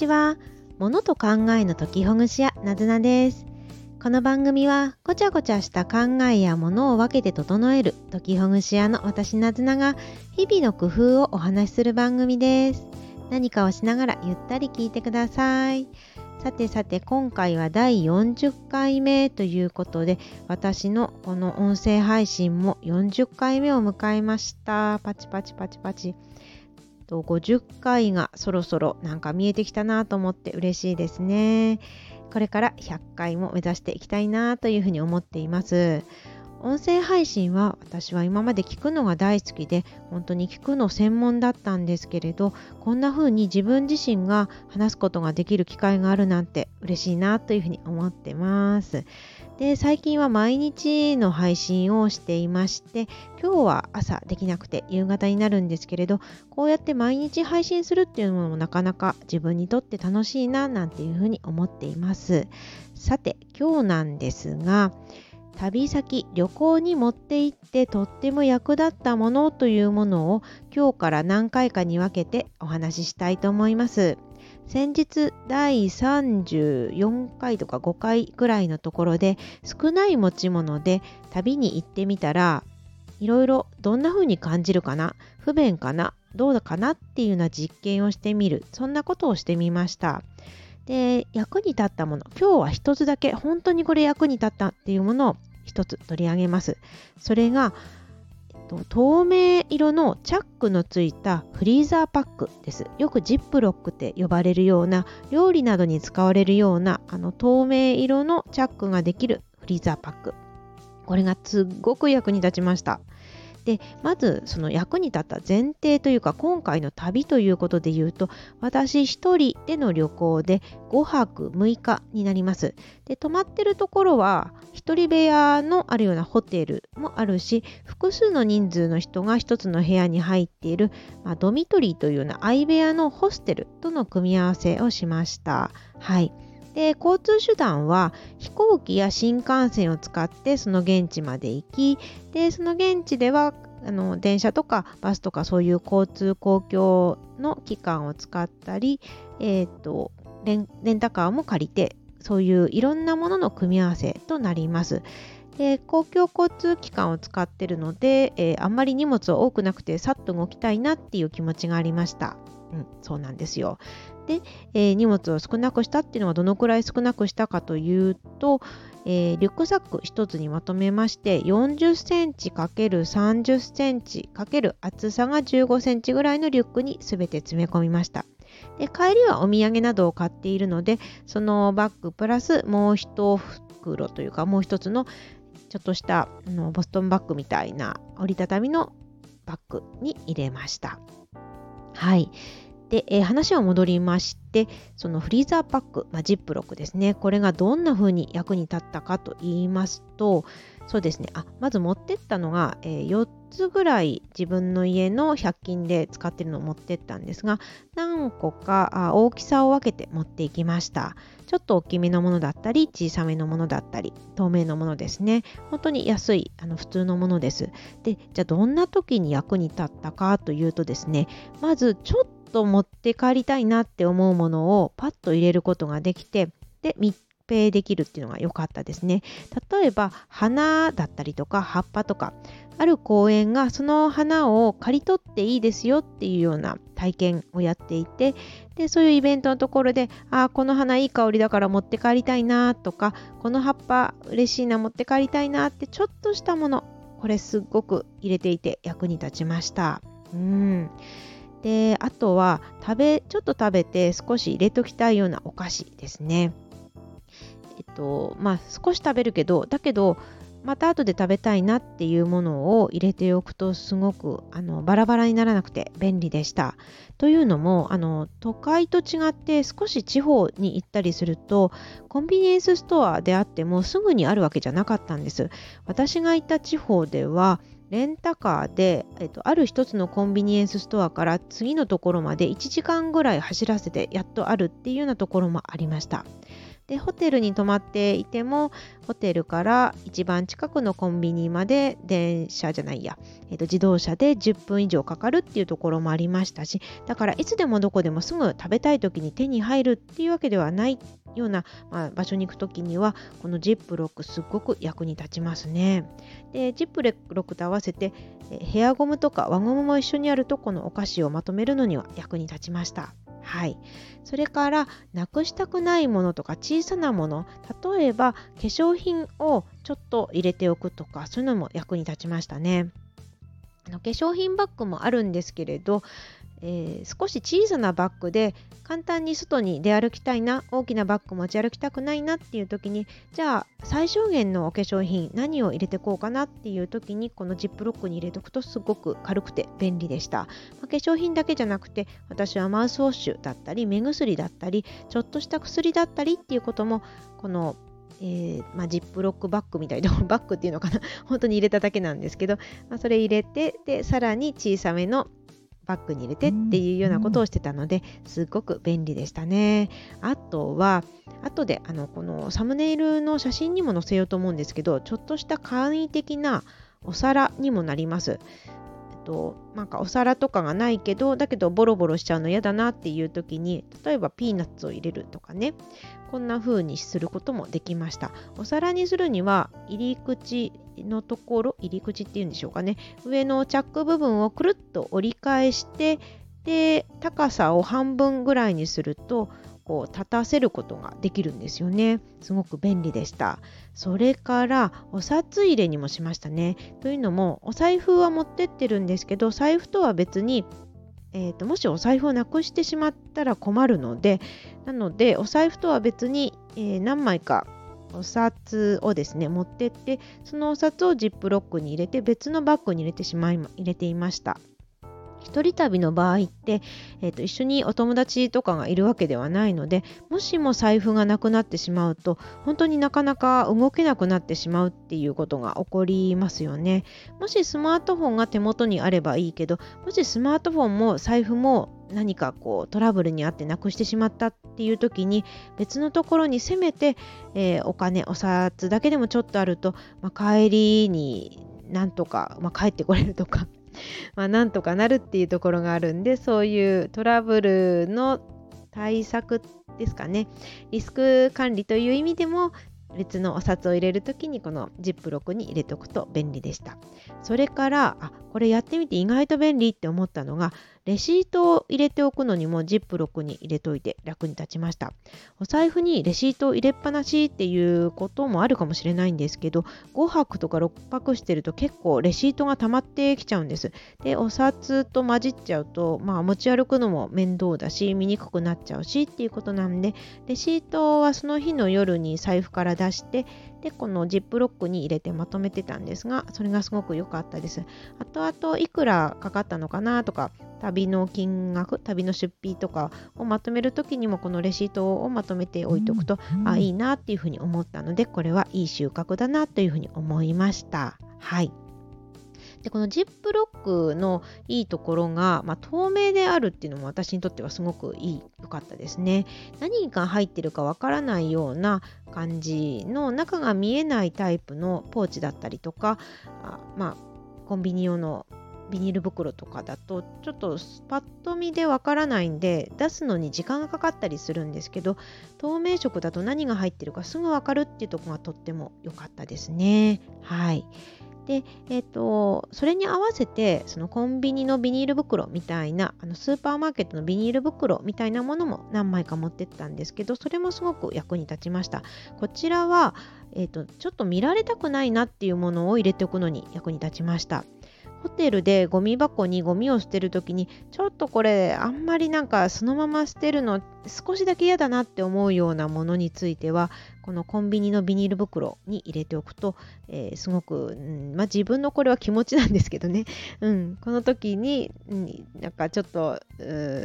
ちは。物と考えの解きほぐし屋なずなです。この番組はごちゃごちゃした考えやものを分けて整える解きほぐし屋の私なずなが日々の工夫をお話しする番組です。何かをしながらゆったり聞いてください。さてさて今回は第40回目ということで私のこの音声配信も40回目を迎えましたパチパチパチパチと50回がそろそろなんか見えてきたなと思って嬉しいですね。これから100回も目指していきたいなというふうに思っています。音声配信は私は今まで聞くのが大好きで本当に聞くの専門だったんですけれどこんな風に自分自身が話すことができる機会があるなんて嬉しいなというふうに思ってます。で最近は毎日の配信をしていまして今日は朝できなくて夕方になるんですけれどこうやって毎日配信するっていうのもなかなか自分にとって楽しいななんていうふうに思っていますさて今日なんですが旅先旅行に持って行ってとっても役立ったものというものを今日から何回かに分けてお話ししたいと思います。先日第34回とか5回ぐらいのところで少ない持ち物で旅に行ってみたらいろいろどんな風に感じるかな不便かなどうだかなっていうような実験をしてみるそんなことをしてみました。で役に立ったもの今日は一つだけ本当にこれ役に立ったっていうものを一つ取り上げます。それが、透明色のチャックのついたフリーザーパックです。よくジップロックって呼ばれるような料理などに使われるようなあの透明色のチャックができるフリーザーパック。これがすっごく役に立ちました。でまずその役に立った前提というか今回の旅ということで言うと私1人での旅行で5泊6日になります。で泊まってるところは1人部屋のあるようなホテルもあるし複数の人数の人が1つの部屋に入っている、まあ、ドミトリーというような相部屋のホステルとの組み合わせをしました。はい。で交通手段は飛行機や新幹線を使ってその現地まで行きでその現地ではあの電車とかバスとかそういう交通公共の機関を使ったり、えーと、レンレンタカーも借りてそういういろんなものの組み合わせとなります。で公共交通機関を使ってるので、えー、あんまり荷物は多くなくてさっと動きたいなっていう気持ちがありました。うん、そうなんですよ。で、えー、荷物を少なくしたっていうのはどのくらい少なくしたかというと、えー、リュックサック1つにまとめまして40センチ ×30 センチ×厚さが15センチぐらいのリュックに全て詰め込みました。で帰りはお土産などを買っているのでそのバッグプラスもう1袋というかもう1つのちょっとしたあのボストンバッグみたいな折りたたみのバッグに入れました。はい。で、えー、話は戻りまして、そのフリーザーパック、まあ、ジップロックですね、これがどんな風に役に立ったかと言いますと、そうですね、あまず持ってったのが、えー、4つぐらい自分の家の100均で使ってるのを持ってったんですが、何個か大きさを分けて持っていきました。ちょっと大きめのものだったり、小さめのものだったり、透明のものですね。本当に安い、あの普通のものです。で、じゃあどんな時に役に立ったかというとですね、まずちょっと持って帰りたいなって思うものをパッと入れることができてで密閉できるっていうのが良かったですね例えば花だったりとか葉っぱとかある公園がその花を刈り取っていいですよっていうような体験をやっていてでそういうイベントのところであこの花いい香りだから持って帰りたいなとかこの葉っぱ嬉しいな持って帰りたいなってちょっとしたものこれすっごく入れていて役に立ちましたうんであとは食べちょっと食べて少し入れときたいようなお菓子ですね。えっとまあ少し食べるけどだけどまた後で食べたいなっていうものを入れておくとすごくあのバラバラにならなくて便利でした。というのもあの都会と違って少し地方に行ったりするとコンビニエンスストアであってもすぐにあるわけじゃなかったんです。私がいた地方ではレンタカーで、えっと、ある一つのコンビニエンスストアから次のところまで1時間ぐらい走らせてやっとあるっていうようなところもありました。でホテルに泊まっていてもホテルから一番近くのコンビニまで電車じゃないや、えー、と自動車で10分以上かかるっていうところもありましたしだからいつでもどこでもすぐ食べたい時に手に入るっていうわけではないような、まあ、場所に行く時にはこのジップロックすっごく役に立ちますね。でジップロックと合わせてヘアゴムとか輪ゴムも一緒にあるとこのお菓子をまとめるのには役に立ちました。はい、それからなくしたくないものとか小さなもの例えば化粧品をちょっと入れておくとかそういうのも役に立ちましたね。あの化粧品バッグもあるんですけれどえー、少し小さなバッグで簡単に外に出歩きたいな大きなバッグ持ち歩きたくないなっていう時にじゃあ最小限のお化粧品何を入れてこうかなっていう時にこのジップロックに入れておくとすごく軽くて便利でした、まあ、化粧品だけじゃなくて私はマウスウォッシュだったり目薬だったりちょっとした薬だったりっていうこともこのえー、まあ、ジップロックバッグみたいなバッグっていうのかな本当に入れただけなんですけど、まあ、それ入れてでさらに小さめのバッグに入れてっていうようなことをしてたのですごく便利でしたね。あとは後であのこのサムネイルの写真にも載せようと思うんですけどちょっとした簡易的なお皿にもなります。となんかお皿とかがないけどだけどボロボロしちゃうの嫌だなっていう時に例えばピーナッツを入れるとかねこんな風にすることもできました。お皿にするには入り口のところ入り口っていうんでしょうかね。上のチャック部分をくるっと折り返してで高さを半分ぐらいにするとこう立たせることができるんですよね。すごく便利でした。それからお札入れにもしましたね。というのもお財布は持ってってるんですけど財布とは別にえーと、もしお財布をなくしてしまったら困るのでなのでお財布とは別に、えー、何枚かお札をですね持ってってそのお札をジップロックに入れて別のバッグに入れてしまい入れていました。一人旅の場合って、えーと、一緒にお友達とかがいるわけではないのでもしも財布がなくなってしまうと本当になかなか動けなくなってしまうっていうことが起こりますよね。もしスマートフォンが手元にあればいいけどもしスマートフォンも財布も何かこうトラブルにあってなくしてしまったっていう時に別のところにせめて、えー、お金お札だけでもちょっとあると、まあ、帰りになんとか、まあ、帰ってこれるとかまあ、なんとかなるっていうところがあるんでそういうトラブルの対策ですかね。リスク管理という意味でも別のお札を入れる時にこのジップロックに入れておくと便利でした。それからあこれやってみて意外と便利って思ったのがレシートを入れておくのにもジップロックに入れといて楽に立ちました。お財布にレシートを入れっぱなしっていうこともあるかもしれないんですけど5泊とか6泊してると結構レシートが溜まってきちゃうんです。でお札と混じっちゃうとまあ持ち歩くのも面倒だし見にくくなっちゃうしっていうことなんでレシートはその日の夜に財布から出してでこのジップロックに入れてまとめてたんですがそれがすごく良かったです。後々いくらかかったのかなとか旅の金額旅の出費とかをまとめる時にもこのレシートをまとめておいておくと、うん、あいいなっていうふうに思ったのでこれはいい収穫だなというふうに思いました。はい。でこのジップロックのいいところが、まあ、透明であるっていうのも私にとってはすごくいい良かったですね。何が入ってるかわからないような感じの中が見えないタイプのポーチだったりとかあまあコンビニ用のビニール袋とかだとちょっとパッと見でわからないんで出すのに時間がかかったりするんですけど透明色だと何が入ってるかすぐわかるっていうとこがとっても良かったですね。はい。で、えーと、それに合わせてそのコンビニのビニール袋みたいなあのスーパーマーケットのビニール袋みたいなものも何枚か持ってったんですけどそれもすごく役に立ちました。こちらは、えーとちょっと見られたくないなっていうものを入れておくのに役に立ちました。ホテルでゴミ箱にゴミを捨てるときにちょっとこれあんまりなんかそのまま捨てるの少しだけ嫌だなって思うようなものについてはこのコンビニのビニール袋に入れておくと、えー、すごく、うんまあ、自分のこれは気持ちなんですけどね、うん、この時に、うん、なんかちょっと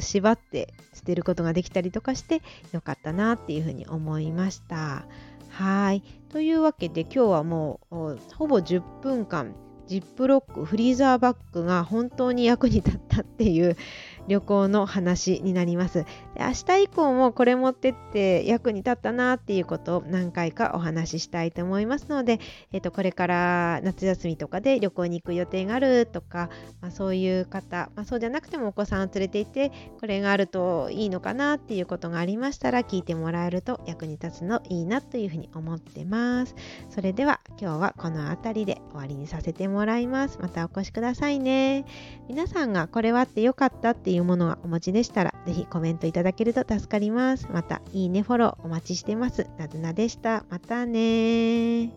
縛って捨てることができたりとかしてよかったなっていうふうに思いました。はいというわけで今日はもうほぼ10分間ジップロックフリーザーバッグが本当に役に立ったっていう旅行の話になります。で明日以降もこれ持ってって役に立ったなっていうことを何回かお話ししたいと思いますので、えー、とこれから夏休みとかで旅行に行く予定があるとか、まあ、そういう方、まあ、そうじゃなくてもお子さんを連れていてこれがあるといいのかなっていうことがありましたら聞いてもらえると役に立つのいいなというふうに思ってます。それでは今日はこの辺りで終わりにさせてもらいます。またお越しくださいね。皆さんがこれはってよかったっていうものはお持ちでしたら、ぜひコメントいただけると助かります。また、いいね、フォローお待ちしてます。なずなでした。またね